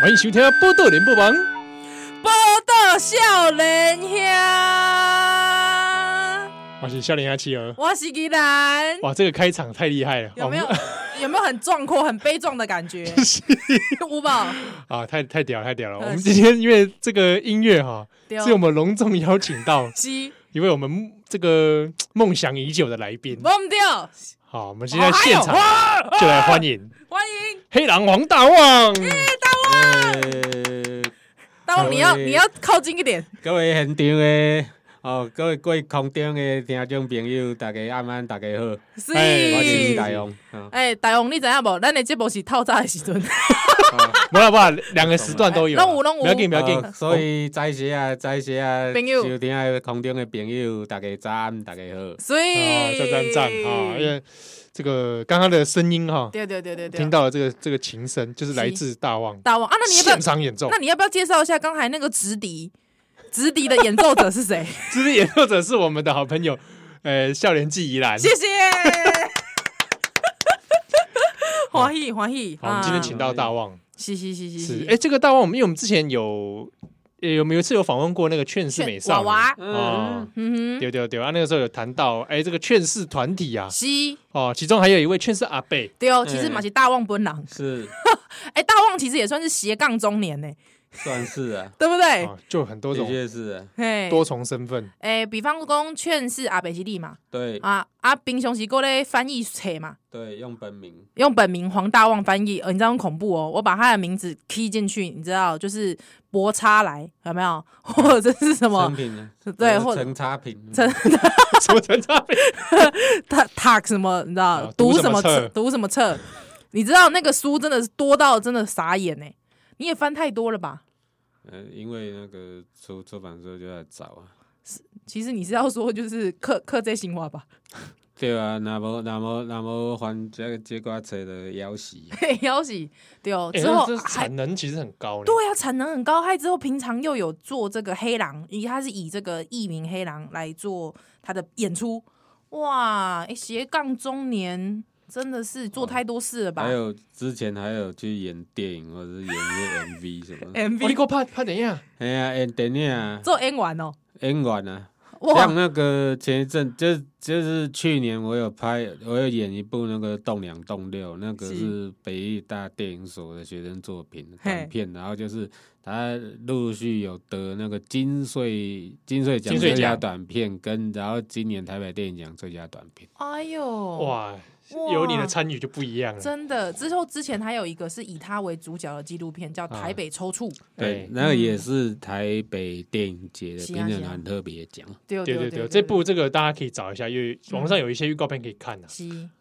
欢迎收听《报道联播网》，报道少年兄，我是少年阿企鹅，我是宜兰。哇，这个开场太厉害了，有没有？有没有很壮阔、很悲壮的感觉？五宝啊，太太屌了，太屌了！我们今天因为这个音乐哈，是我们隆重邀请到 一位我们这个梦想已久的来宾。忘掉。好，我们现在现场就来欢迎，欢迎黑狼王大旺。大旺，你要你要靠近一点。各位很屌的 哦，各位各位空中的听众朋友，大家晚安，大家好。是，我是大王。哎，大王，你知影无？咱的节目是透早的时阵。不啦不啦，两个时段都有。拢有拢有。不要紧不要紧。所以在时啊，在时啊，朋友，收听的空中的朋友，大家早安，大家好。所以，赞赞赞啊！因为这个刚刚的声音哈，对对对对对，听到了这个这个琴声，就是来自大旺。大旺啊，那你要不要现场演奏？那你要不要介绍一下刚才那个直笛？直笛的演奏者是谁？直笛演奏者是我们的好朋友，呃，少年纪宜兰。谢谢。欢喜欢喜，好，我们今天请到大旺。是是是是。哎，这个大旺，我们因为我们之前有。有没有一次有访问过那个劝世美少女？嗯嗯，对对对啊，那个时候有谈到，哎，这个劝世团体啊，是哦，其中还有一位劝世阿贝，对哦，其实嘛是大旺本人，是，哎，大旺其实也算是斜杠中年呢，算是啊，对不对？就很多种，的确是，嘿，多重身份，哎，比方说劝世阿伯是你嘛，对，啊阿冰雄是过来翻译册嘛，对，用本名，用本名黄大旺翻译，呃，你知道很恐怖哦，我把他的名字 key 进去，你知道就是。博差来有没有？或者是什么？对，或者陈差评，陈什么陈差评？他他什么？你知道读什么册？读什么册？你知道那个书真的是多到真的傻眼呢？你也翻太多了吧？呃，因为那个出出版社就在找啊。是，其实你是要说就是刻刻这心话吧？对啊，那么那么那么还这个这挂车的要挟，要挟对哦。之后产能其实很高，对啊，产能很高。还之后平常又有做这个黑狼，以他是以这个艺名黑狼来做他的演出。哇，斜杠中年真的是做太多事了吧？还有之前还有去演电影或者是演一些 MV 什么 MV，你给我拍拍电影？哎呀，演电影啊，做演员哦，演员啊。像那个前一阵，就就是去年我有拍，我有演一部那个栋梁栋六，那个是北艺大电影所的学生作品短片，然后就是他陆陆续有得那个金穗金穗奖最佳短片，跟然后今年台北电影奖最佳短片。哎呦，哇！有你的参与就不一样了。真的，之后之前还有一个是以他为主角的纪录片，叫《台北抽搐》。对，那个也是台北电影节的评审团特别奖。对对对对，这部这个大家可以找一下，因为网上有一些预告片可以看的。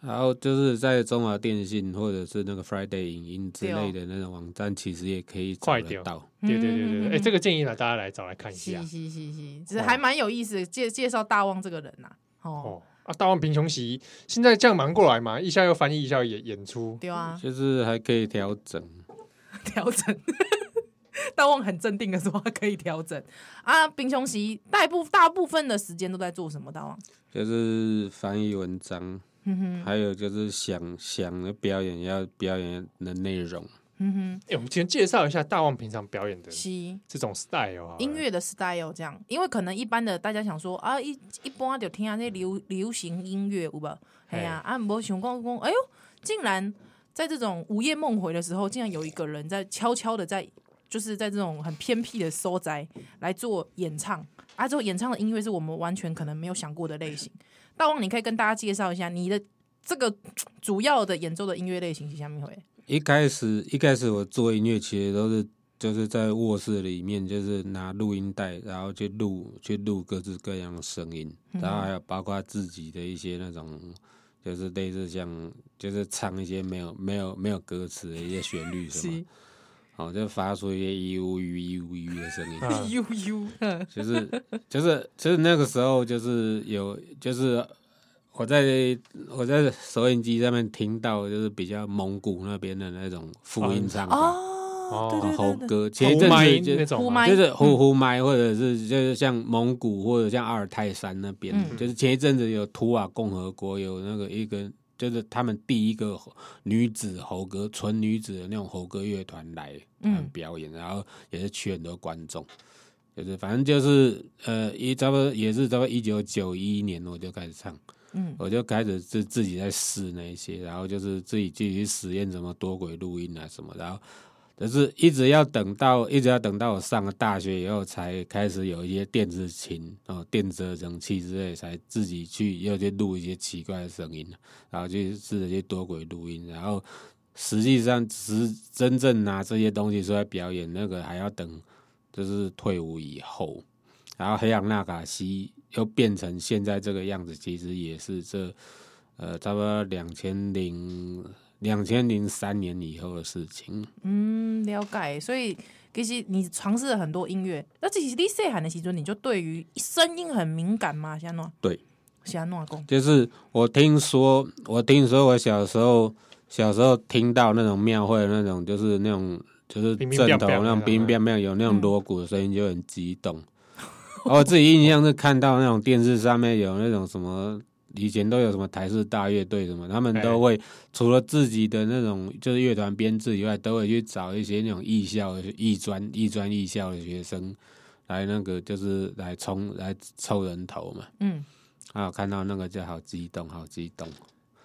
然后就是在中华电信或者是那个 Friday 影音之类的那种网站，其实也可以找得到。对对对对，哎，这个建议呢，大家来找来看一下。是是是是，只是还蛮有意思，介介绍大旺这个人呐。哦。啊，大王贫穷席现在这样忙过来嘛，一下又翻译，一下又演演出，对啊，就是还可以调整，调整。大旺很镇定的说，可以调整啊。贫穷席大部大部分的时间都在做什么？大旺就是翻译文章，嗯，还有就是想想的表演要表演的内容。嗯哼，哎、欸，我们先介绍一下大旺平常表演的这种 style 啊，音乐的 style 这样，因为可能一般的大家想说啊，一一般就听下那流流行音乐，有吧？哎呀，啊，我想过说，哎呦，竟然在这种午夜梦回的时候，竟然有一个人在悄悄的在，就是在这种很偏僻的所在来做演唱，啊，这种演唱的音乐是我们完全可能没有想过的类型。大旺，你可以跟大家介绍一下你的这个主要的演奏的音乐类型是下面？会？一开始，一开始我做音乐其实都是就是在卧室里面，就是拿录音带，然后去录去录各式各样的声音，然后还有包括自己的一些那种，就是类似像就是唱一些没有没有没有歌词的一些旋律什么，好就发出一些咿呜咿呜呜的声音，呜呜，就是就是就是那个时候就是有就是。我在我在收音机上面听到，就是比较蒙古那边的那种复音唱法，哦，猴歌，前一阵子就是呼呼麦，或者是就是像蒙古或者像阿尔泰山那边，嗯、就是前一阵子有图瓦共和国有那个一个，就是他们第一个女子猴歌，纯女子的那种猴歌乐团来表演，嗯、然后也是去很多观众，就是反正就是呃，一差不多也是差不多一九九一年我就开始唱。嗯，我就开始自自己在试那些，然后就是自己继续实验什么多轨录音啊什么，然后就是一直要等到一直要等到我上了大学以后，才开始有一些电子琴哦、电子合成器之类，才自己去又去录一些奇怪的声音，然后去试着去多轨录音，然后实际上实真正拿这些东西出来表演，那个还要等就是退伍以后，然后黑羊纳卡西。又变成现在这个样子，其实也是这呃，差不多两千零两千零三年以后的事情。嗯，了解。所以其实你尝试了很多音乐，那其实你细汉的时候，你就对于声音很敏感吗？像诺对，像诺讲，就是我听说，我听说我小时候小时候听到那种庙会的那种，就是那种就是阵头那种冰冰冰有那种锣鼓的声音，就很激动。嗯 我自己印象是看到那种电视上面有那种什么，以前都有什么台式大乐队什么，他们都会除了自己的那种就是乐团编制以外，都会去找一些那种艺校、艺专、艺专、艺校的学生来那个就是来冲来凑人头嘛。嗯，啊，看到那个就好激动，好激动。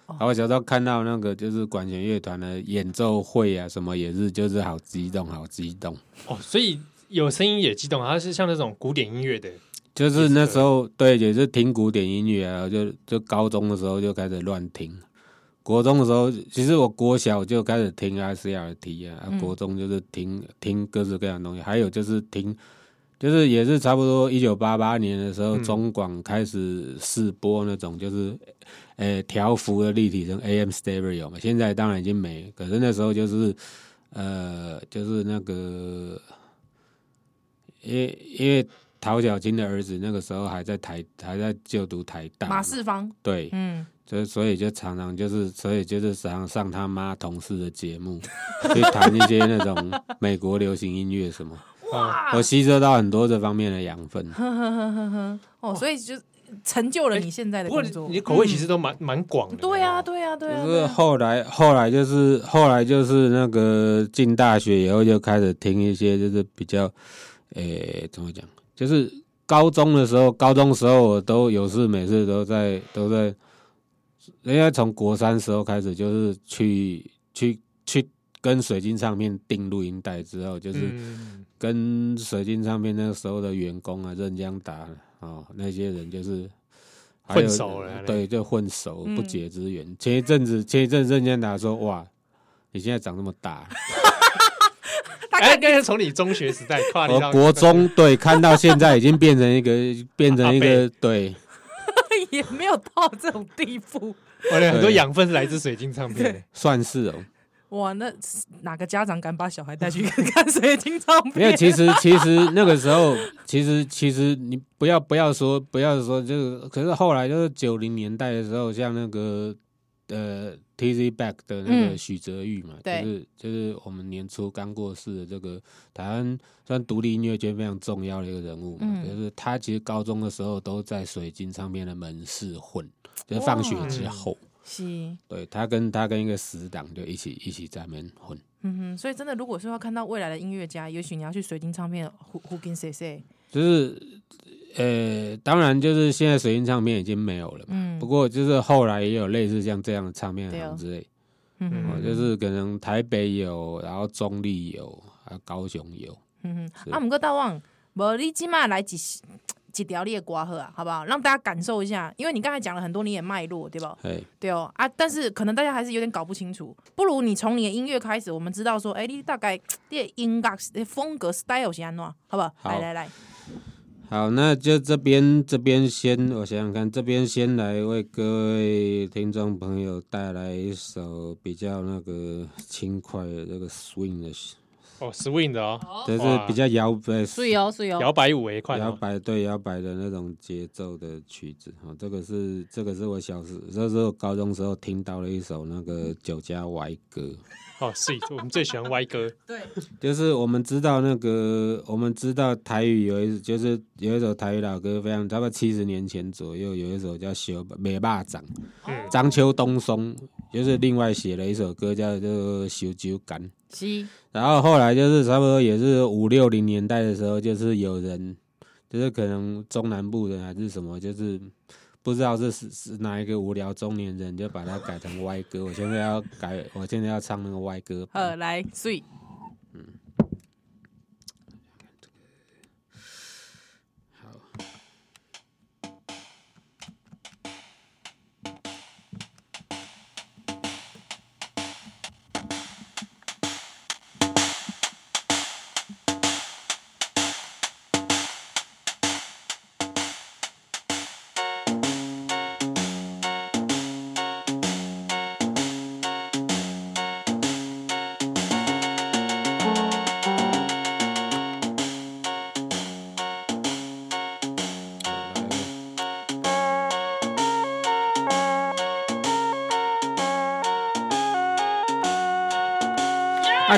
然后我小时候看到那个就是管弦乐团的演奏会啊，什么也是就是好激动，好激动。哦，所以。有声音也激动，它是像那种古典音乐的，就是那时候对，也是听古典音乐啊，就就高中的时候就开始乱听，国中的时候其实我国小就开始听 ICRT 啊，嗯、国中就是听听各式各样的东西，还有就是听，就是也是差不多一九八八年的时候，中广开始试播那种就是，呃调幅的立体声 AM stereo 嘛，现在当然已经没，可是那时候就是呃就是那个。因为因为陶小金的儿子那个时候还在台还在就读台大马世芳。对，嗯，就所以就常常就是所以就是常常上他妈同事的节目 去谈一些那种美国流行音乐什么，哇，我吸收到很多这方面的养分，呵呵呵呵呵，哦，所以就成就了你现在的工作。欸、你口味其实都蛮蛮广的，对呀对呀对呀。就是后来后来就是后来就是那个进大学以后就开始听一些就是比较。诶、欸，怎么讲？就是高中的时候，高中时候我都有事，每次都在都在。人家从国三时候开始，就是去去去跟水晶唱片订录音带之后，就是跟水晶唱片那个时候的员工啊，任江达啊、哦，那些人就是混熟了，对，就混熟不解之缘。前一阵子，前一阵任江达说：“哇，你现在长那么大。” 哎，应该是从你中学时代跨到国中，对，看到现在已经变成一个，变成一个，对，也没有到这种地步。我的很多养分是来自水晶唱片，算是哦。哇，那哪个家长敢把小孩带去看水晶唱片？没有，其实其实那个时候，其实其实你不要不要说不要说，就是可是后来就是九零年代的时候，像那个呃。，Tizzy Back 的那个许哲玉嘛，嗯、就是就是我们年初刚过世的这个台湾算独立音乐圈非常重要的一个人物嘛，嗯、就是他其实高中的时候都在水晶唱片的门市混，就是放学之后，是，对他跟他跟一个死党就一起一起在那边混，嗯哼，所以真的如果说要看到未来的音乐家，也许你要去水晶唱片胡胡跟谁谁，就是。呃、欸，当然，就是现在水印唱片已经没有了嘛。嗯。不过，就是后来也有类似像这样的唱片行之类。嗯哼。就是可能台北有，然后中立有，还有高雄有。嗯哼。啊，不过大旺，无你起码来几几条你的歌好啊，好不好？让大家感受一下，因为你刚才讲了很多你也脉络，对吧？嘿对哦啊，但是可能大家还是有点搞不清楚。不如你从你的音乐开始，我们知道说，哎、欸，你大概 你的音乐的风格 style 是安怎，好不好？好来来来。好，那就这边这边先，我想想看，这边先来为各位听众朋友带来一首比较那个轻快的这个 swing 的哦，swing 的哦，就是比较摇摆，是摇，是摇，摇摆舞一块，摇摆对摇摆的那种节奏的曲子，哦，这个是这个是我小时那时候高中时候听到了一首那个酒家歪歌。哦，是，我们最喜欢歪歌。对，就是我们知道那个，我们知道台语有一，就是有一首台语老歌，非常，差不多七十年前左右，有一首叫《小美霸掌》，张秋东松就是另外写了一首歌叫做《小酒干》。是。然后后来就是差不多也是五六零年代的时候，就是有人，就是可能中南部人还是什么，就是。不知道这是是哪一个无聊中年人就把它改成歪歌，我现在要改，我现在要唱那个歪歌。好，来，水。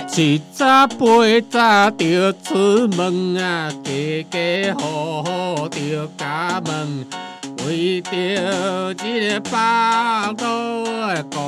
啊，一早八早就出门啊，家家户户就家门，为着一个巴肚的过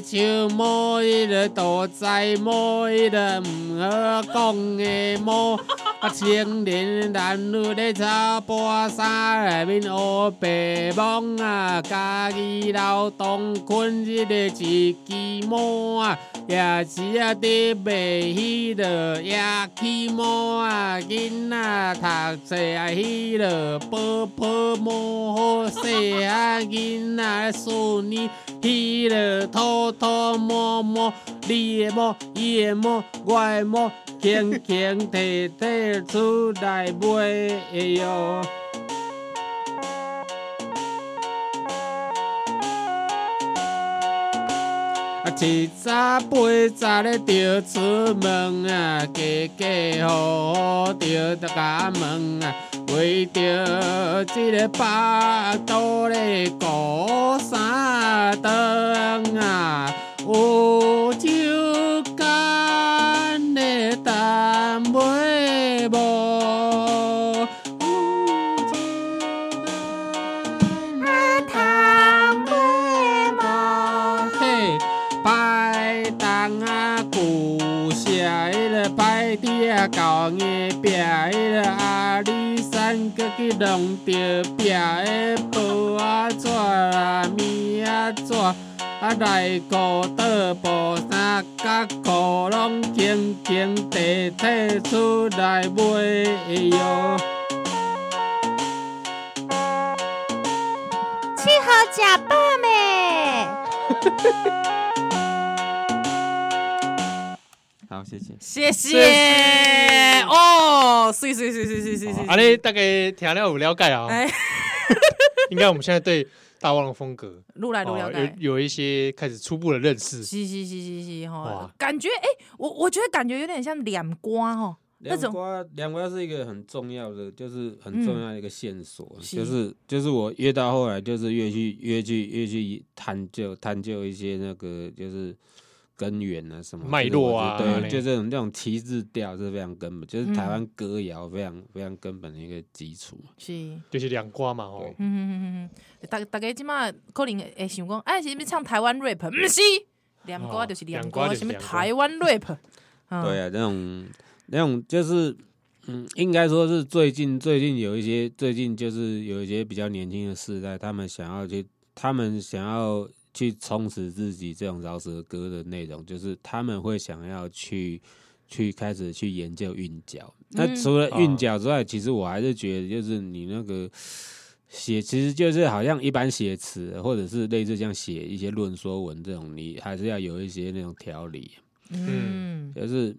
笑，摸伊个肚脐，摸伊个唔好讲的摸。啊，青年男女咧草坡山内面乌白梦啊，家己劳动困一个一支摸啊，也是啊得袂起了，也去摸啊，囡仔读册啊去了，婆婆摸好细啊囡仔孙女去了，偷偷摸摸，你的摸，伊的摸，我的摸。轻轻提提出来卖哟，啊，七早八早咧就出门啊，家家户户就家门啊，为着这个巴肚咧过三顿啊，有弄着壁个布啊纸啊，棉啊纸。啊，内裤倒步，三甲裤拢轻轻提提出来卖哟。七号假爸咩？谢谢，谢谢哦，是是是是是是是。啊，你大概听了有了解啊？应该我们现在对。大旺的风格，愈来愈了解，有有一些开始初步的认识。是是是是是哈，感觉哎，我我觉得感觉有点像两瓜哈，那种瓜两瓜是一个很重要的，就是很重要的一个线索，就是就是我越到后来，就是越去越去越去探究探究一些那个就是。根源啊，什么脉络啊，对，就这种这种七字调是非常根本，就是台湾歌谣非常非常根本的一个基础。是，就是两瓜嘛，哦。嗯嗯嗯嗯，大大家今麦可能会想讲，哎，是不是唱台湾 rap？不是，两瓜就是两瓜，什么台湾 rap？对啊，那种那种就是，嗯，应该说是最近最近有一些，最近就是有一些比较年轻的世代，他们想要去，他们想要。去充实自己这种饶舌歌的内容，就是他们会想要去去开始去研究韵脚，那除了韵脚之外，其实我还是觉得，就是你那个写，其实就是好像一般写词，或者是类似像写一些论说文这种，你还是要有一些那种条理。嗯，就是。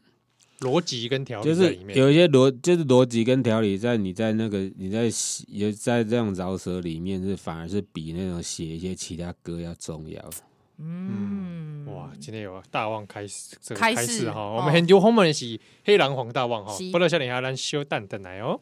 逻辑跟条理就是有一些逻，就是逻辑跟条理在你在那个你在也在这样饶舌里面是反而是比那种写一些其他歌要重要。嗯，哇，今天有大旺开始这个开始哈，我们很久后面是黑狼黄大旺哈，不知道你还能修蛋蛋来哦。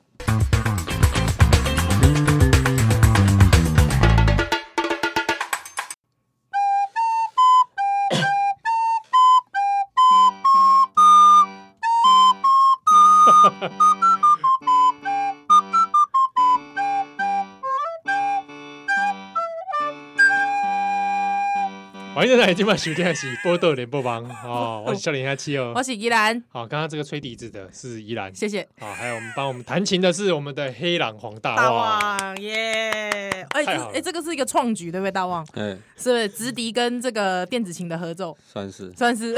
今晚收听的是《波豆联播网》哦，我是笑脸下七哦，我是依兰。好，刚刚这个吹笛子的是依兰，谢谢。好，还有我们帮我们弹琴的是我们的黑狼黄大旺，大旺耶！哎哎，这个是一个创举，对不对？大旺，嗯，是不是直笛跟这个电子琴的合奏？算是，算是。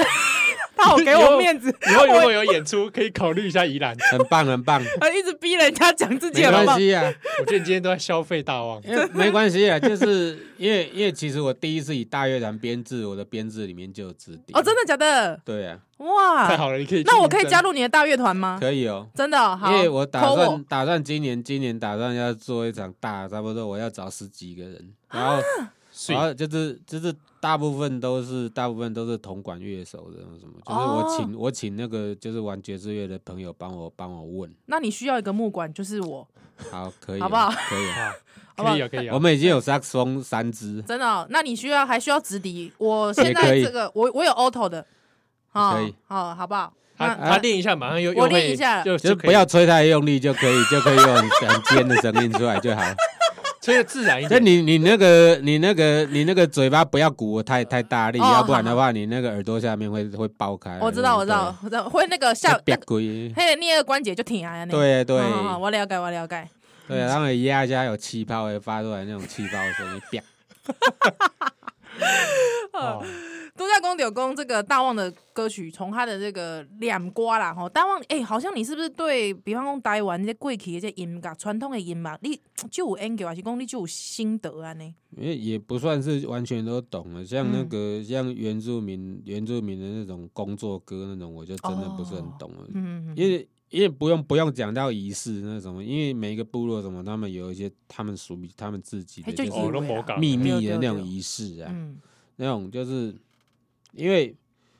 他好 给我面子，以后如果有演出，可以考虑一下宜兰，很棒很棒。他 一直逼人家讲自己，没关系啊。我觉得你今天都在消费大旺，没关系啊，就是因为因为其实我第一次以大乐团编制，我的编制里面就有指定。哦，真的假的？对啊。哇，太好了，你可以。那我可以加入你的大乐团吗？可以哦，真的。好，因为我打算打算今年今年打算要做一场大，差不多我要找十几个人，然后。然后就是就是大部分都是大部分都是铜管乐手的什么，就是我请我请那个就是玩爵士乐的朋友帮我帮我问。那你需要一个木管，就是我。好，可以，好不好？可以，可以，可以。我们已经有萨克斯风三支。真的？那你需要还需要直笛？我现在这个我我有 auto 的，可以，好，好不好？他他练一下，马上又我练一下，就就不要吹太用力就可以，就可以用很尖的声音出来就好。吹的自然一点。那你你那个你那个你那个嘴巴不要鼓太太大力，要不然的话你那个耳朵下面会会爆开。我知道我知道我知道会那个下别鬼，嘿，那个关节就挺啊。对对，我了解我了解。对，然后压一下有气泡会发出来那种气泡声音，别。都在公牛公这个大旺的歌曲，从他的这个两瓜啦吼，大旺哎，好像你是不是对比方讲台湾这些过去的这音乐传统的音乐，你就有研究还是讲你就有心得啊呢？因为也不算是完全都懂了，像那个、嗯、像原住民原住民的那种工作歌那种，我就真的不是很懂了。嗯、哦、因为因为不用不用讲到仪式那什么，因为每一个部落什么，他们有一些他们属于他们自己的就是秘密的那种仪式啊，那种就是。因为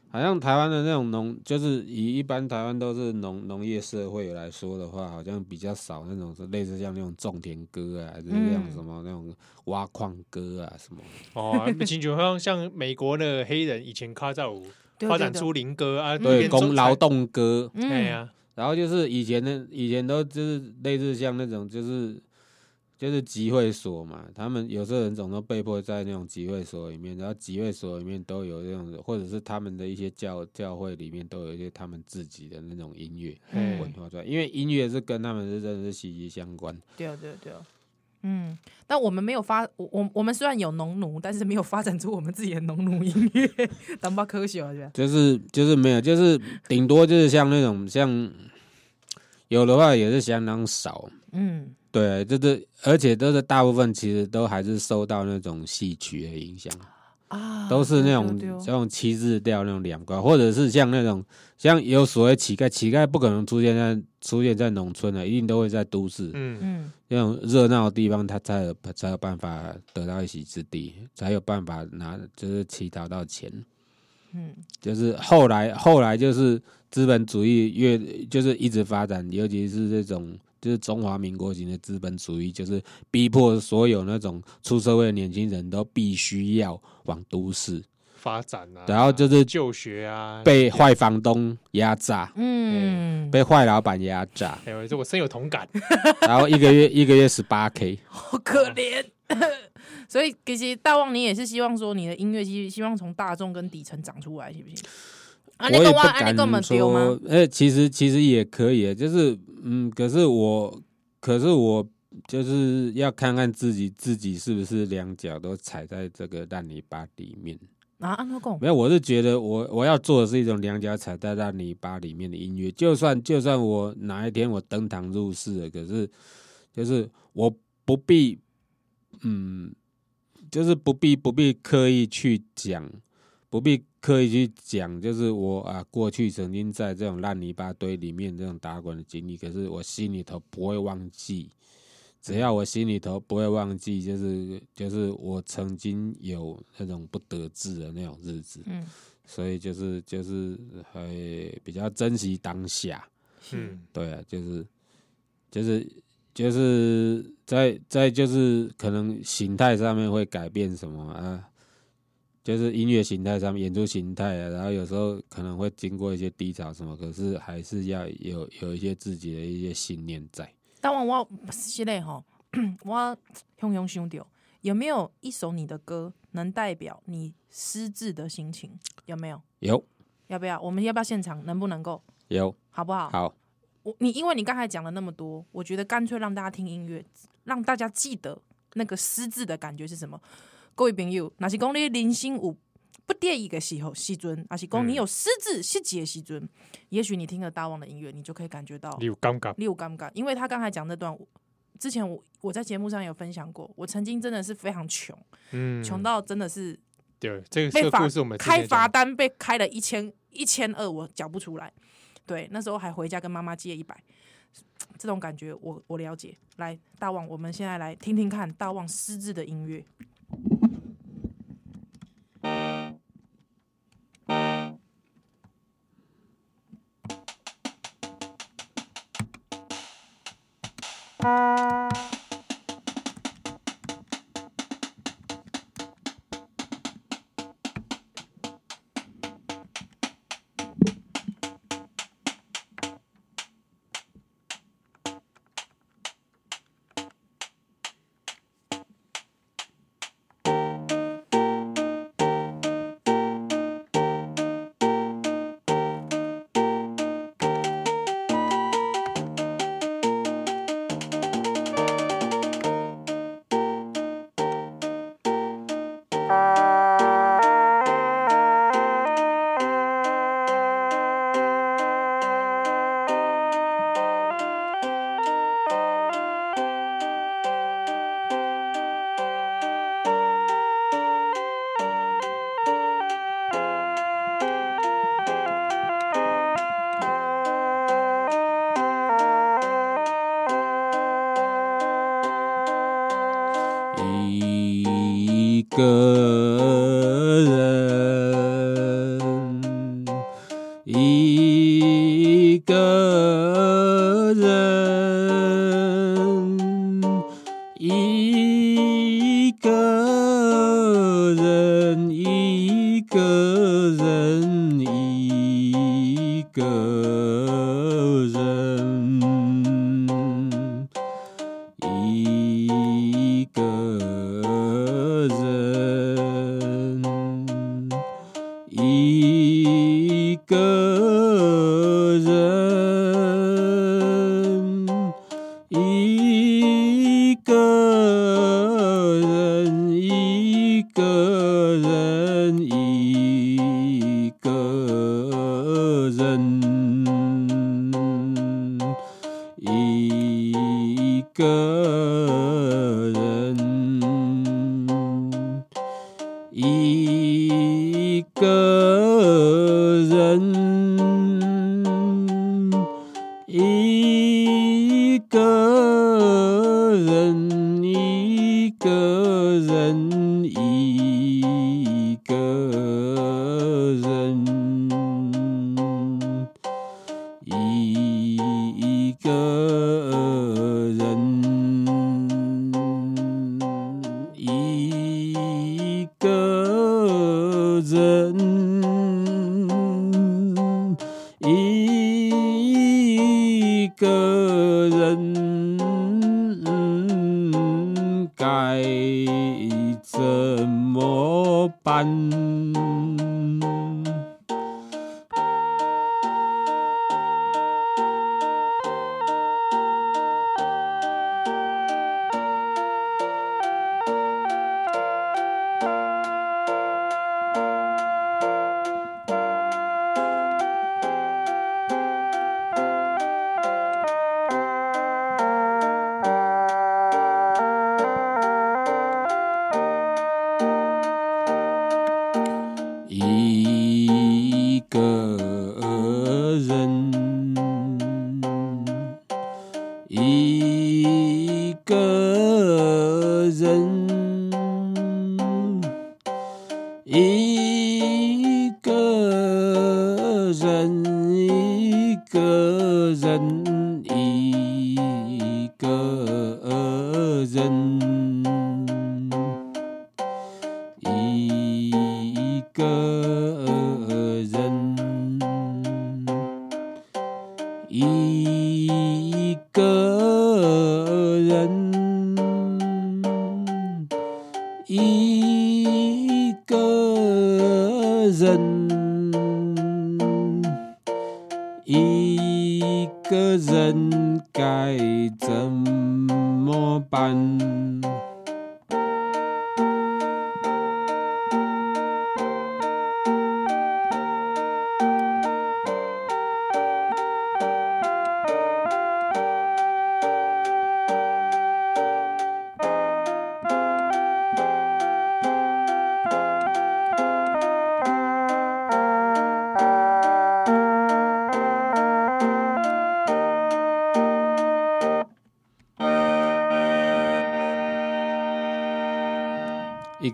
好像台湾的那种农，就是以一般台湾都是农农业社会来说的话，好像比较少那种是类似像那种种田歌啊，还是像什么那种挖矿歌啊什么。哦，不清楚，好像像美国的黑人以前卡在舞发展出灵歌啊，对，工劳动歌，对呀。然后就是以前的以前都就是类似像那种就是。就是集会所嘛，他们有时候人总都被迫在那种集会所里面，然后集会所里面都有那种，或者是他们的一些教教会里面都有一些他们自己的那种音乐文化出来，因为音乐是跟他们是真的是息息相关。对对对，嗯，但我们没有发，我我我们虽然有农奴，但是没有发展出我们自己的农奴音乐，当不科学啊就是就是没有，就是顶多就是像那种像有的话也是相当少，嗯。对，就是，而且都是大部分其实都还是受到那种戏曲的影响啊，都是那种这种七字调那种两个，或者是像那种像有所谓乞丐，乞丐不可能出现在出现在农村的，一定都会在都市，嗯。嗯，那种热闹的地方，他才有才有办法得到一席之地，才有办法拿就是乞讨到钱，嗯，就是后来后来就是资本主义越就是一直发展，尤其是这种。就是中华民国型的资本主义，就是逼迫所有那种出社会的年轻人都必须要往都市发展啊，然后就是就学啊，被坏房东压榨，嗯，被坏老板压榨，哎呦，这我深有同感。然后一个月一个月十八 K，好可怜。所以其实大旺，你也是希望说你的音乐希希望从大众跟底层长出来，行不行？我也不敢说，哎，其实其实也可以，就是嗯，可是我，可是我就是要看看自己自己是不是两脚都踩在这个烂泥巴里面。啊，安怎讲？没有，我是觉得我我要做的是一种两脚踩在烂泥巴里面的音乐。就算就算我哪一天我登堂入室了，可是就是我不必，嗯，就是不必不必刻意去讲，不必刻意去讲，就是我啊过去曾经在这种烂泥巴堆里面这种打滚的经历，可是我心里头不会忘记。只要我心里头不会忘记，就是就是我曾经有那种不得志的那种日子，嗯，所以就是就是会比较珍惜当下，嗯，对啊，就是就是就是在在就是可能形态上面会改变什么啊，就是音乐形态上面演出形态啊，然后有时候可能会经过一些低潮什么，可是还是要有有一些自己的一些信念在。当然我是嘞吼，我雄雄想到有没有一首你的歌能代表你失智的心情？有没有？有。要不要？我们要不要现场？能不能够？有。好不好？好。我你因为你刚才讲了那么多，我觉得干脆让大家听音乐，让大家记得那个失智的感觉是什么。各位朋友，那是讲你人生有不得已的时候时阵，还是讲你有失智失节的时阵，嗯、也许你听了大旺的音乐，你就可以感觉到你有尴尬，你有尴尬，因为他刚才讲那段，之前我我在节目上有分享过，我曾经真的是非常穷，嗯，穷到真的是对这个故事我们开罚单被开了一千一千二，我缴不出来，对，那时候还回家跟妈妈借一百，这种感觉我我了解。来，大旺，我们现在来听听看大旺失智的音乐。Ah. 一个一个人该怎么办？个人该怎么办？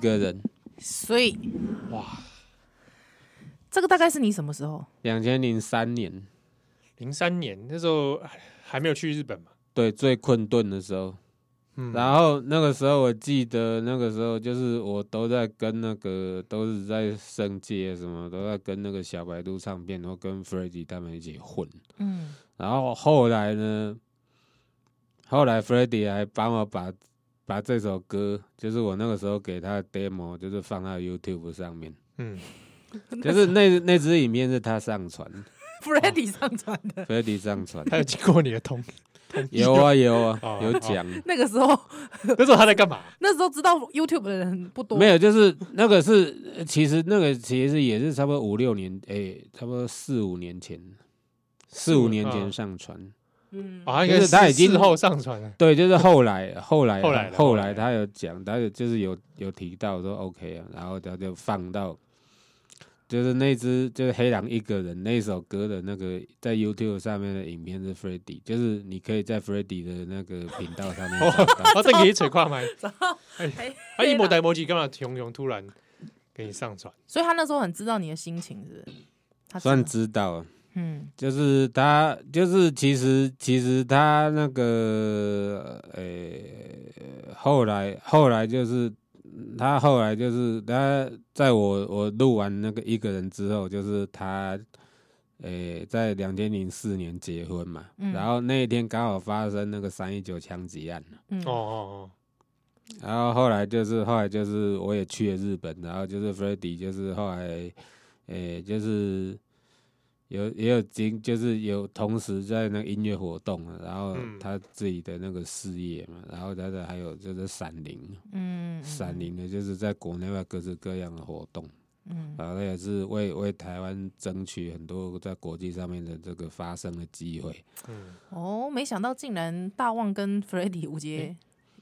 个人，所以哇，这个大概是你什么时候？两千零三年，零三年那时候还没有去日本嘛？对，最困顿的时候。嗯，然后那个时候我记得，那个时候就是我都在跟那个都是在生界什么，都在跟那个小白兔唱片，然后跟 Freddie 他们一起混。嗯，然后后来呢，后来 Freddie 还帮我把。把这首歌，就是我那个时候给他的 demo，就是放到 YouTube 上面。嗯，就是那那支影片是他上传，Freddie 上传的，Freddie 上传，他有经过你的同同 意？有啊有啊，有讲。那个时候，那时候他在干嘛？那时候知道 YouTube 的人不多。没有，就是那个是，其实那个其实也是差不多五六年，哎，差不多四五年前，四五年前上传。嗯，啊，就是他已经事后上传了。对，就是后来，后来，后来，后来他有讲，他有就是有有提到说 OK 啊，然后他就放到，就是那只就是黑狼一个人那首歌的那个在 YouTube 上面的影片是 Freddie，就是你可以在 Freddie 的那个频道上面找到。我正给你扯跨麦，他一模代模机干嘛？熊熊突然给你上传，所以他那时候很知道你的心情，是不是？他算知道。嗯，就是他，就是其实其实他那个，呃、欸，后来后来就是他后来就是他在我我录完那个一个人之后，就是他，呃、欸，在两千零四年结婚嘛，嗯、然后那一天刚好发生那个三一九枪击案，嗯。哦哦哦，然后后来就是后来就是我也去了日本，然后就是 Freddie 就是后来，诶、欸，就是。有也有经就是有同时在那个音乐活动，然后他自己的那个事业嘛，然后他的还有就是闪灵，嗯，闪灵的就是在国内外各式各样的活动，嗯，然后他也是为为台湾争取很多在国际上面的这个发声的机会，嗯，哦，没想到竟然大旺跟 Freddie 无节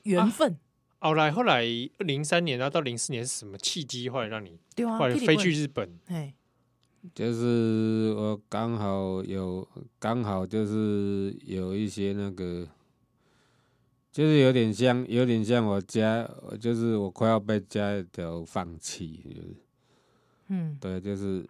缘分，后来后来零三年然后到零四年是什么契机，后来让你对啊后来飞去日本，就是我刚好有，刚好就是有一些那个，就是有点像，有点像我家，就是我快要被家里头放弃，就是，嗯，对，就是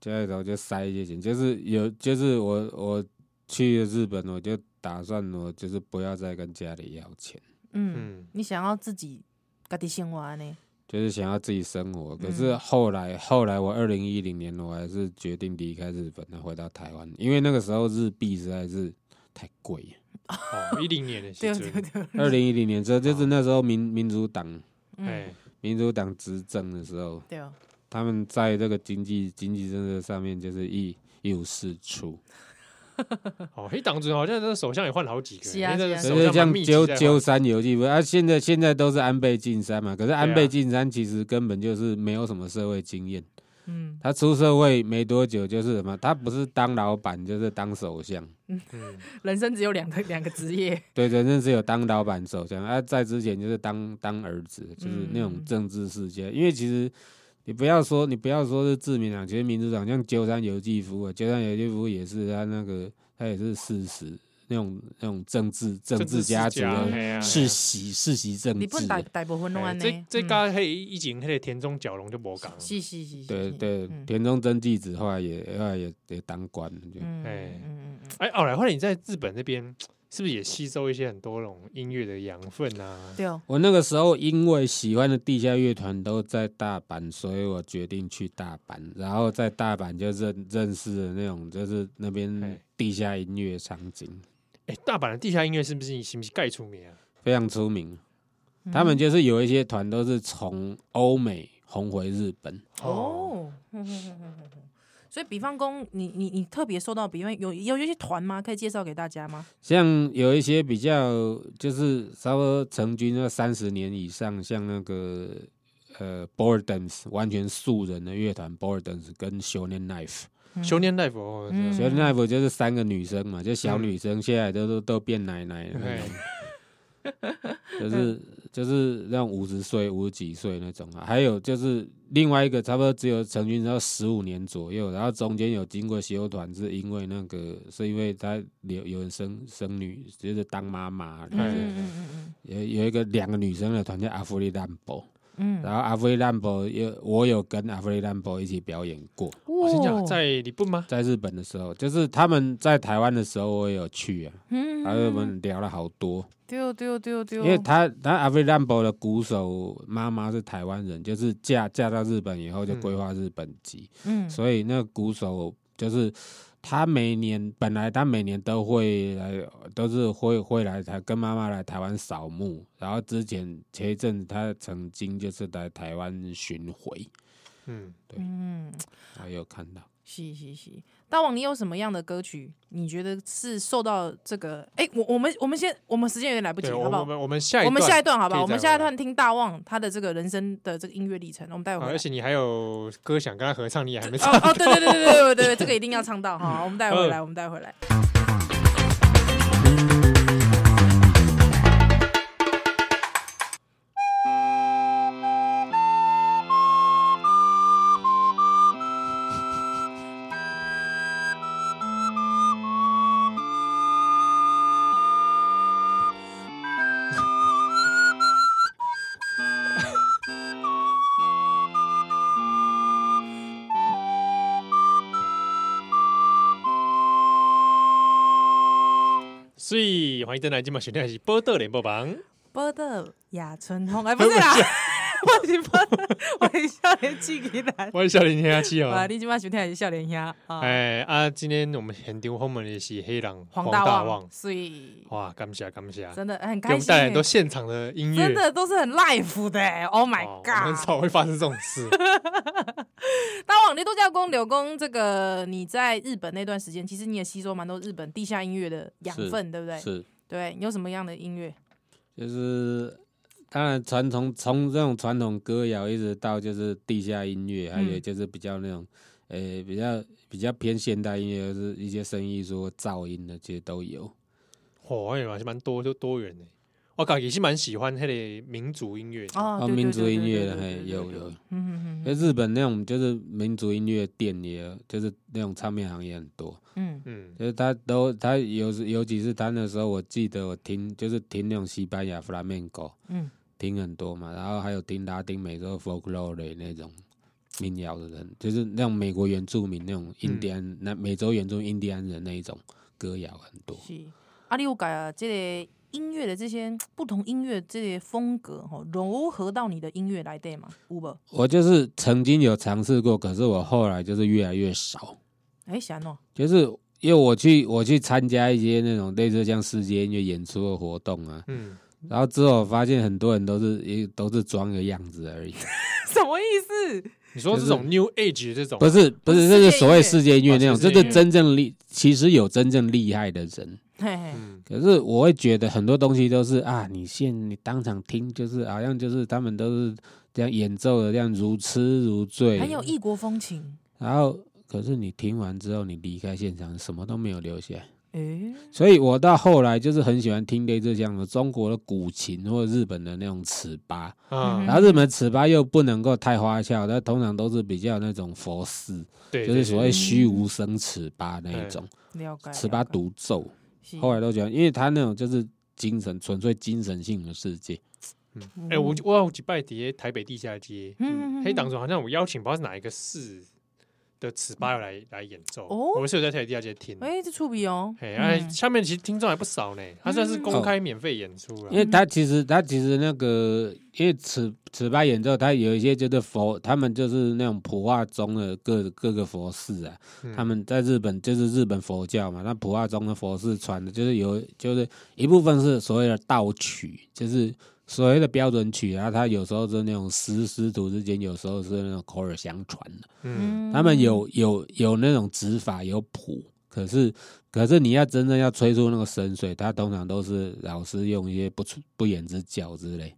家里头就塞一些钱，就是有，就是我我去了日本，我就打算我就是不要再跟家里要钱，嗯，你想要自己家己生活呢？就是想要自己生活，可是后来，嗯、后来我二零一零年我还是决定离开日本，回到台湾，因为那个时候日币实在是太贵。哦，一零年的 时候，二零一零年之后就是那时候民民主党，哎，民主党执政的时候，对，他们在这个经济经济政策上面就是一一无是处。哦，黑党主好像这个首相也换了好几个，是啊，是像鸠鸠山由纪夫啊，现在现在都是安倍晋三嘛，可是安倍晋三其实根本就是没有什么社会经验，嗯，他出社会没多久就是什么，他不是当老板就是当首相，嗯，人生只有两个两个职业，对，人生只有当老板、首相，啊，在之前就是当当儿子，就是那种政治世家，因为其实。你不要说，你不要说是自民党，其实民主党像鸠山由纪夫啊，鸠山由纪夫也是他那个，他也是事实那种那种政治政治家族的世袭世袭政治。你不大大部分拢安尼。这这家嘿以前迄个田中角荣就无讲。是是是。对对，田中真纪子后来也后来也也当官。嗯嗯嗯。哎，后来后来你在日本那边。是不是也吸收一些很多那种音乐的养分啊？对哦，我那个时候因为喜欢的地下乐团都在大阪，所以我决定去大阪，然后在大阪就认认识了那种就是那边地下音乐场景。哎、欸，大阪的地下音乐是不是你是不是盖出名啊？非常出名，他们就是有一些团都是从欧美红回日本哦。所以，比方工，你你你特别受到，比方有有一些团吗？可以介绍给大家吗？像有一些比较，就是差不多成军那三十年以上，像那个呃，Boredom 完全素人的乐团 Boredom 跟 Shonen Knife，Shonen Knife 哦，Shonen Knife 就是三个女生嘛，就小女生，现在都都都变奶奶了。就是就是那种五十岁、五十几岁那种啊，还有就是另外一个差不多只有成军到十五年左右，然后中间有经过休团，是因为那个是因为他有有人生生女，就是当妈妈，有有一个两个女生的团叫阿芙丽兰博。嗯，然后阿菲兰博有我有跟阿菲兰博一起表演过。我先讲在日本吗？在日本的时候，就是他们在台湾的时候，我也有去啊。嗯，还有我们聊了好多。对对对对。因为他他阿菲兰博的鼓手妈妈是台湾人，就是嫁嫁到日本以后就规划日本籍。嗯，所以那个鼓手就是。他每年本来他每年都会来，都是会会来台跟妈妈来台湾扫墓。然后之前前一阵子他曾经就是来台湾巡回，嗯，对，嗯，还有看到。是是是，大王，你有什么样的歌曲？你觉得是受到这个？哎、欸，我我们我们先，我们时间有点来不及，好不好？我们我们下一我们下一段好不好？我们下一段听大旺他的这个人生的这个音乐历程。我们待会儿，而且你还有歌想跟他合唱，你也还没唱。哦，对对对对对对对，这个一定要唱到哈。我们待会儿来，我们待会儿来。迎进来，今晚选听的是波特联播榜。波特亚春红，哎，不是啦，我是波特，我是少年气起来，我是少年兄气哦。啊，你今晚选听的是少年兄。哎啊，今天我们现场访问的是黑狼黄大旺，所以哇，感谢感谢，真的很开心，给我们带来很多现场的音乐，真的都是很 live 的。Oh my god，很少会发生这种事。大王，你都叫公刘公，这个你在日本那段时间，其实你也吸收蛮多日本地下音乐的养分，对不对？是。对，你有什么样的音乐？就是当然传统，从这种传统歌谣一直到就是地下音乐，还有就是比较那种，呃、嗯欸，比较比较偏现代音乐，就是一些声音说噪音的，其实都有。哦，也蛮蛮多，就多元的。我感觉也是蛮喜欢那个民族音乐哦，民族音乐的嘿，有有，嗯嗯嗯，日本那种就是民族音乐店也有，就是那种唱片行也很多，嗯。嗯，就是他都他有有几次弹的时候，我记得我听就是听那种西班牙 flamenco，嗯，听很多嘛，然后还有听拉丁美洲 folklore 那种民谣的人，就是那种美国原住民那种印第安那美洲原住印第安人那一种歌谣很多。是，阿里有改啊，这个。音乐的这些不同音乐这些风格哈，融合到你的音乐来对吗？我就是曾经有尝试过，可是我后来就是越来越少。哎，想哦，就是因为我去我去参加一些那种类似像世界音乐演出的活动啊，嗯，然后之后发现很多人都是也都是装个样子而已。什么意思？你说这种 New Age 这种？不是不是，这是所谓世界音乐那种，这是真正厉，其实有真正厉害的人。嘿嘿，可是我会觉得很多东西都是啊，你现你当场听，就是好像就是他们都是这样演奏的，这样如痴如醉，很有异国风情。然后，可是你听完之后，你离开现场，什么都没有留下。欸、所以我到后来就是很喜欢听类似这样的中国的古琴或者日本的那种尺八，嗯，然后日本尺八又不能够太花俏，它通常都是比较那种佛寺，对，就是所谓虚无声尺八那一种，尺八独奏。后来都觉得，因为他那种就是精神纯粹精神性的世界。嗯，哎、欸，我我有几拜碟台北地下街，嗯，黑党总好像我邀请，不知道是哪一个市。的尺八要来来演奏，我们是有在台北地下街听。哎，这出名哦！哎，下面其实听众还不少呢。他算是公开免费演出了，因为他其实他其实那个，因为尺尺八演奏，他有一些就是佛，他们就是那种普化中的各各个佛寺啊。他们在日本就是日本佛教嘛，那普化中的佛寺传的就是有，就是一部分是所谓的道曲，就是。所谓的标准曲啊，它有时候是那种师师徒之间，有时候是那种口耳相传的。嗯，他们有有有那种指法有谱，可是可是你要真正要吹出那个神水，他通常都是老师用一些不出不言之教之类。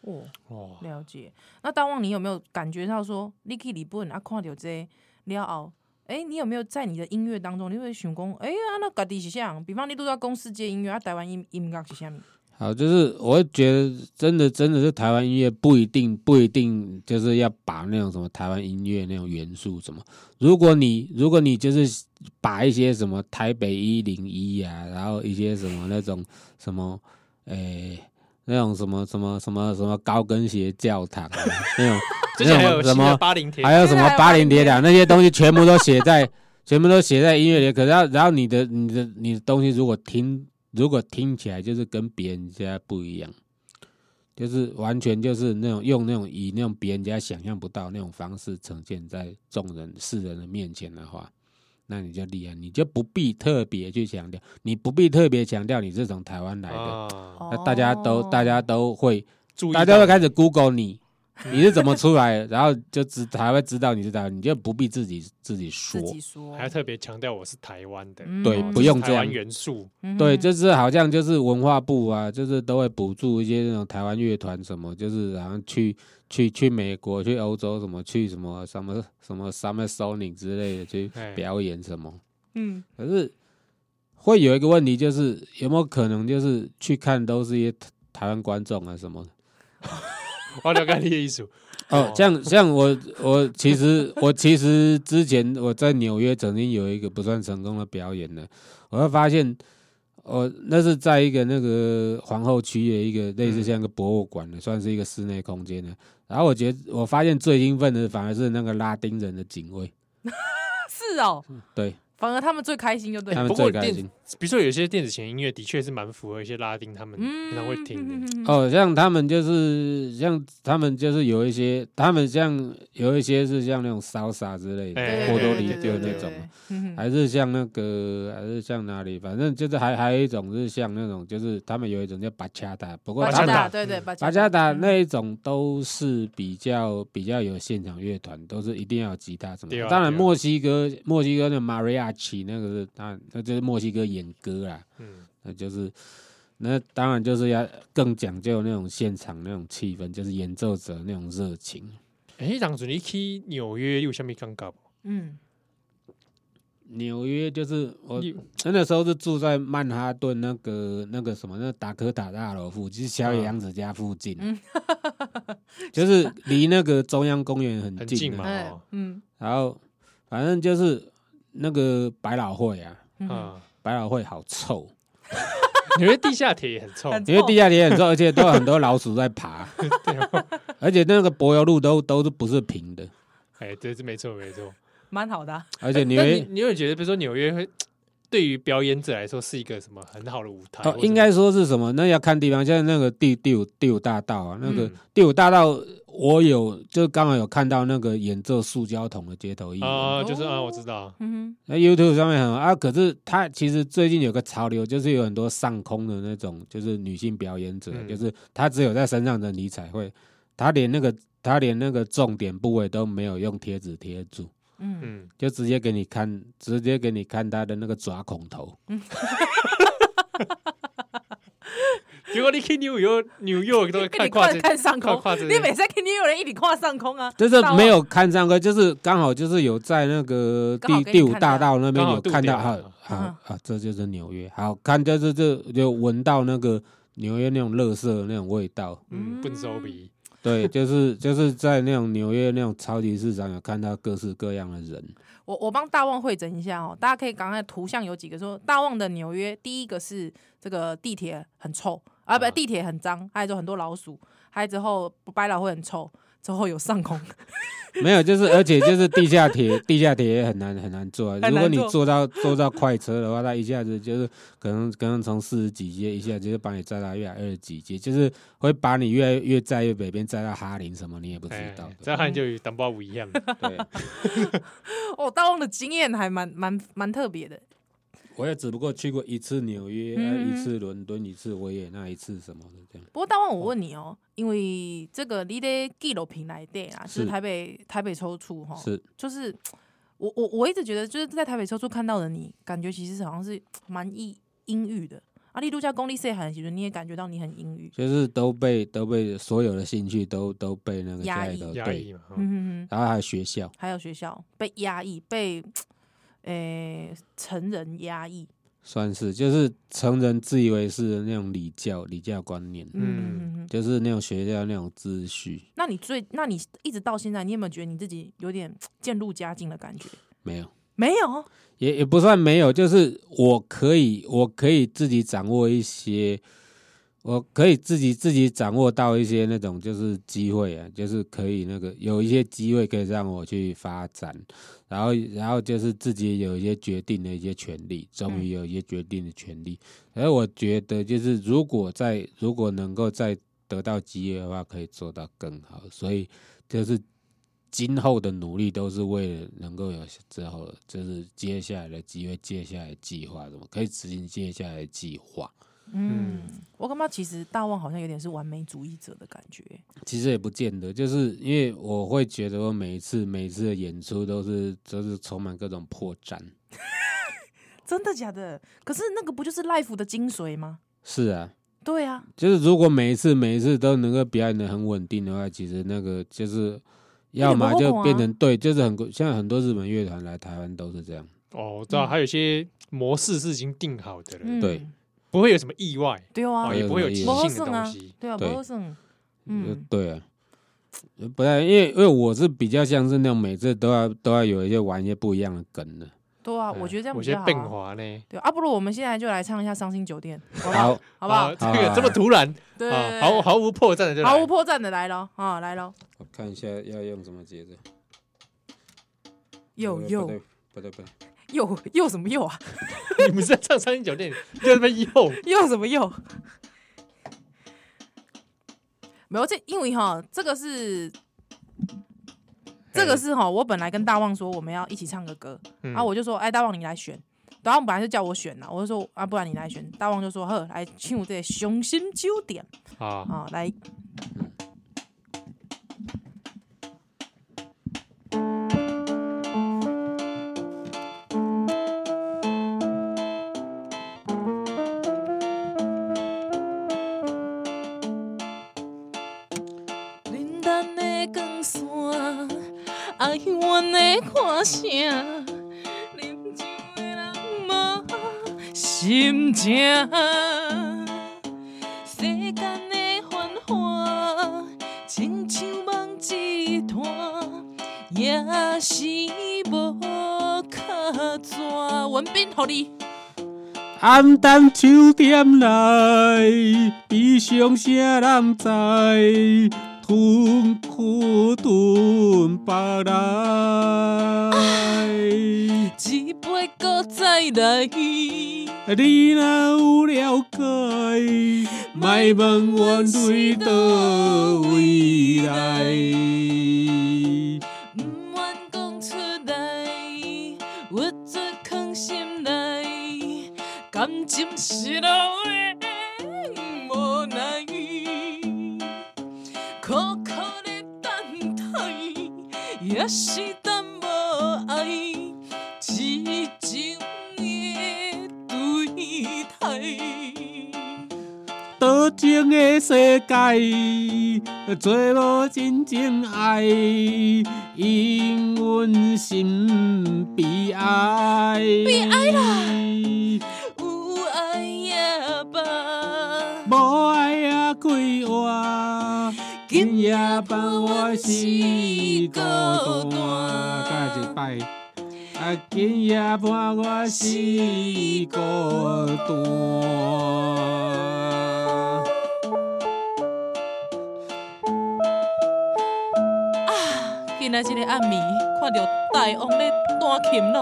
哦哦，了解。那大旺，你有没有感觉到说，你去日本啊，看到这了后，哎、欸，你有没有在你的音乐当中，你会想讲，哎、欸、呀，那家己是啥，比方你都在公司接音乐啊，台湾音音乐是啥物？好，就是我会觉得真的真的是台湾音乐不一定不一定就是要把那种什么台湾音乐那种元素什么，如果你如果你就是把一些什么台北一零一啊，然后一些什么那种什么诶、欸、那种什么什么什么什么高跟鞋教堂、啊、那种 那种什么八零铁，还有什么八零铁塔那些东西全部都写在全部都写在音乐里，可是要然后你的你的你的东西如果听。如果听起来就是跟别人家不一样，就是完全就是那种用那种以那种别人家想象不到那种方式呈现在众人世人的面前的话，那你就厉害，你就不必特别去强调，你不必特别强调你是从台湾来的，那大家都大家都会，大家会开始 Google 你。你是怎么出来的？然后就知才会知道你是台湾，你就不必自己自己说，自己说。还要特别强调我是台湾的，对，不用这样。元素，对，就是好像就是文化部啊，就是都会补助一些那种台湾乐团什么，就是然后去去去美国、去欧洲什么、去什么什么什么 Summer Sonic 之类的去表演什么，嗯，可是会有一个问题，就是有没有可能就是去看都是一些台湾观众啊什么？我了解你的意思哦，像像我我其实我其实之前我在纽约曾经有一个不算成功的表演呢，我会发现，我那是在一个那个皇后区的一个类似像一个博物馆的，算是一个室内空间的。然后我觉得我发现最兴奋的反而是那个拉丁人的警卫，是哦，对。反而他们最开心，就对。不过电，比如说有些电子琴音乐的确是蛮符合一些拉丁他们经常会听的。哦，像他们就是像他们就是有一些，他们像有一些是像那种 salsa 之类的，波多黎各那种，还是像那个，还是像哪里？反正就是还还有一种是像那种，就是他们有一种叫巴恰达，不过巴恰达对对巴恰达那一种都是比较比较有现场乐团，都是一定要有吉他什么。当然墨西哥墨西哥的 Maria。起那个是他那就是墨西哥演歌啦，嗯，那就是那当然就是要更讲究那种现场那种气氛，就是演奏者那种热情。哎，当初你去纽约有什么感觉？嗯，纽约就是我那个时候是住在曼哈顿那个那个什么那达科塔大楼附近，就是小野洋子家附近，嗯，就是离那个中央公园很近，很近嘛，嗯，然后反正就是。那个百老汇啊，嗯，百老汇好臭，因为地下铁也很臭，因为地下铁也很臭，而且都有很多老鼠在爬，对而且那个柏油路都都是不是平的，哎，对，是没错没错，蛮好的。而且纽约，你有觉得，比如说纽约会对于表演者来说是一个什么很好的舞台？哦，应该说是什么？那要看地方，像那个第第五第五大道啊，那个第五大道。我有，就刚好有看到那个演奏塑胶桶的街头艺人。啊，就是啊，我知道，嗯哼，那 YouTube 上面很啊，可是他其实最近有个潮流，就是有很多上空的那种，就是女性表演者，嗯、就是他只有在身上的你才会，他连那个他连那个重点部位都没有用贴纸贴住，嗯。嗯，就直接给你看，直接给你看他的那个爪孔头。嗯 结果你去纽约，纽约都会看看看上空，你每次去纽约人一直看上空啊？就是没有看上空，就是刚好就是有在那个第第五大道那边有看到，好好啊，这就是纽约，好看就是这就闻到那个纽约那种垃圾那种味道，嗯，笨手笔。对，就是就是在那种纽约那种超级市场，有看到各式各样的人。我我帮大旺会诊一下哦，大家可以刚才图像有几个说大旺的纽约，第一个是这个地铁很臭啊，不，地铁很脏，还有很多老鼠，还有之后百老汇很臭。之后有上空，没有，就是而且就是地下铁，地下铁也很难很难坐，啊。如果你坐到坐到快车的话，它一下子就是可能可能从四十几阶一下子就把你载到一百二十几阶，就是会把你越越载越北边，载到哈林什么你也不知道。这样就与当包不一样。对，哦，大旺的经验还蛮蛮蛮特别的。我也只不过去过一次纽约，嗯、一次伦敦，一次维也纳，一次什么的这样。不过大旺，我问你哦、喔，因为这个你的纪录片来的啊，是台北台北抽出哈，是就是我我我一直觉得就是在台北抽出看到的你，感觉其实好像是蛮阴阴郁的。啊，你度假功力细汉，其实你也感觉到你很阴郁，就是都被都被所有的兴趣都都被那个压抑，压抑嘛。嗯然后还有学校，还有学校被压抑被。诶、欸，成人压抑，算是就是成人自以为是的那种礼教礼教观念，嗯，就是那种学校那种秩序。那你最，那你一直到现在，你有没有觉得你自己有点 渐入佳境的感觉？没有，没有，也也不算没有，就是我可以，我可以自己掌握一些。我可以自己自己掌握到一些那种就是机会啊，就是可以那个有一些机会可以让我去发展，然后然后就是自己有一些决定的一些权利，终于有一些决定的权利。而、嗯、我觉得就是如果在如果能够再得到机会的话，可以做到更好。所以就是今后的努力都是为了能够有之后就是接下来的机会，接下来计划什么可以执行接下来的计划。嗯，我感觉其实大旺好像有点是完美主义者的感觉。其实也不见得，就是因为我会觉得我每一次每一次的演出都是都是充满各种破绽。真的假的？可是那个不就是 life 的精髓吗？是啊，对啊，就是如果每一次每一次都能够表演的很稳定的话，其实那个就是要么就变成对，就是很现在很多日本乐团来台湾都是这样。哦，我知道，还有一些模式是已经定好的了，嗯、对。不会有什么意外，对啊，也不会有即兴的东西，对啊，不会生，嗯，对啊，不太，因为因为我是比较像是那种每次都要都要有一些玩一些不一样的梗的，对啊，我觉得这样比较好，有些变化呢，对啊，不如我们现在就来唱一下《伤心酒店》，好，好。不好？这个这么突然，对，毫毫无破绽的，毫无破绽的来了啊，来了，我看一下要用什么节奏，又又，不对不对。又又什么又啊？你们是在唱《伤心酒店》，又什么又？又什么又？没有这，因为哈，这个是这个是哈，我本来跟大旺说我们要一起唱个歌，然后我就说，哎，大旺你来选。大旺本来是叫我选啦，我就说啊，不然你来选。大旺就说，呵，来唱这《雄心九点》啊啊，来。互你。暗淡酒店内，悲伤谁人知？困苦顿巴来，一杯搁再来。你若有了解，莫问阮对叨位来。感情失落的无奈。苦苦的等待，也是等无爱，痴情的对待。多情的世界，做无真正爱，因阮心悲哀。悲哀啦，爱也罢，无爱也快活。今夜伴我是孤单，再一摆。啊，今夜伴我是孤单。啊今仔日个暗暝，看到大王咧弹琴咯。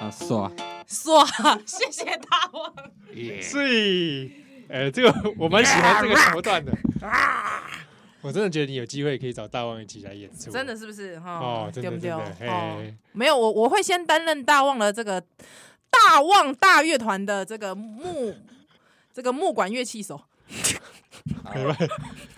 啊，刷刷，谢谢大王。所以，呃，这个我蛮喜欢这个桥段的。我真的觉得你有机会可以找大旺一起来演出。真的是不是？哈，哦，对不对？哦，没有，我我会先担任大旺的这个大旺大乐团的这个木这个木管乐器手。哎、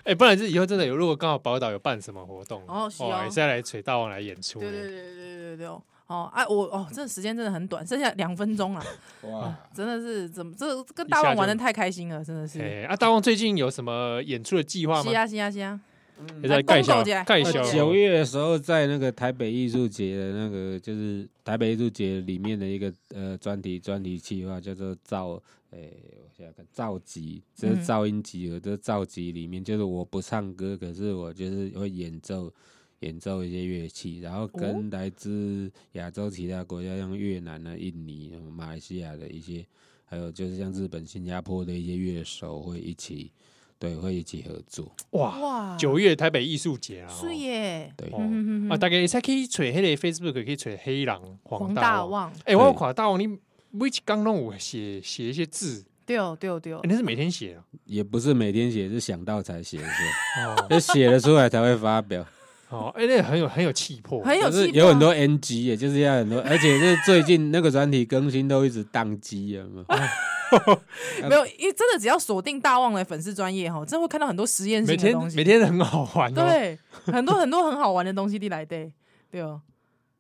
欸，不然就以后真的有，如果刚好宝岛有办什么活动，哦，是哦，也是要来锤大王来演出。对对对对对对对哦，哎，我哦，这时间真的很短，剩下两分钟了。哇、啊，真的是怎么这跟大王玩的太开心了，真的是。哎，啊，大王最近有什么演出的计划吗？是啊是啊是啊，也在盖小盖小。九月的时候，在那个台北艺术节的那个，就是台北艺术节里面的一个呃专题专题计划，叫做造哎。现在看造集，这是噪音集合。这是造集里面，就是我不唱歌，可是我就是会演奏演奏一些乐器，然后跟来自亚洲其他国家，像越南啊、印尼、马来西亚的一些，还有就是像日本、新加坡的一些乐手会一起，对，会一起合作。哇！九月台北艺术节啊，是耶。对啊，大概才可以吹黑的 Facebook，可以吹黑狼黄大王。哎、欸，我有看大王，你每一刚弄我写写一些字。对哦，对哦，对哦，那是每天写啊？也不是每天写，是想到才写的，就写了出来才会发表。哦，哎，那很有很有气魄，很有气魄，有很多 NG，也就是要很多，而且是最近那个专题更新都一直宕机了嘛。没有，因为真的只要锁定大旺的粉丝专业哈，真的会看到很多实验性的东西，每天很好玩，对，很多很多很好玩的东西，地来对，对哦，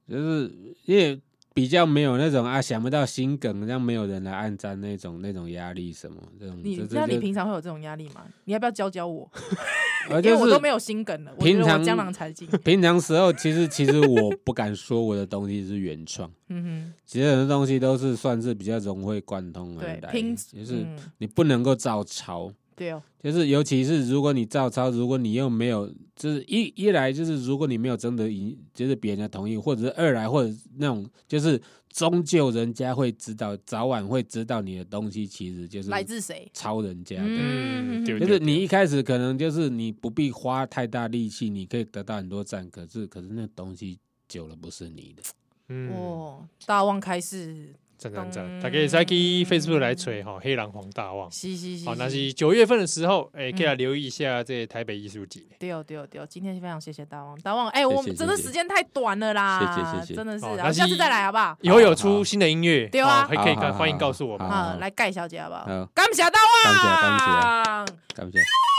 就是因为。比较没有那种啊，想不到心梗，让没有人来按赞那种那种压力什么这种。你那你平常会有这种压力吗？你要不要教教我？因为我都没有心梗了。平常江郎才尽。平常时候其实其实我不敢说我的东西是原创。嗯哼。其实很多东西都是算是比较融会贯通而来。对，拼就是你不能够照抄。对哦。就是尤其是如果你照抄，如果你又没有，就是一一来就是如果你没有征得一就是别人的同意，或者是二来或者那种就是终究人家会知道，早晚会知道你的东西其实就是来自谁？抄人家的，嗯，就是你一开始可能就是你不必花太大力气，你可以得到很多赞，可是可是那东西久了不是你的，嗯，哦，大旺开始。真真真，大家再去 Facebook 来吹哈，黑狼黄大旺，是是是，好，那是九月份的时候，哎，可以来留意一下这台北艺术节。对哦对哦对哦，今天非常谢谢大王，大旺，哎，我们真的时间太短了啦，谢谢谢谢，真的是，那下次再来好不好？以后有出新的音乐，对啊，还可以欢迎告诉我们，好，来盖小姐好不好？感谢大旺，感谢感谢感谢。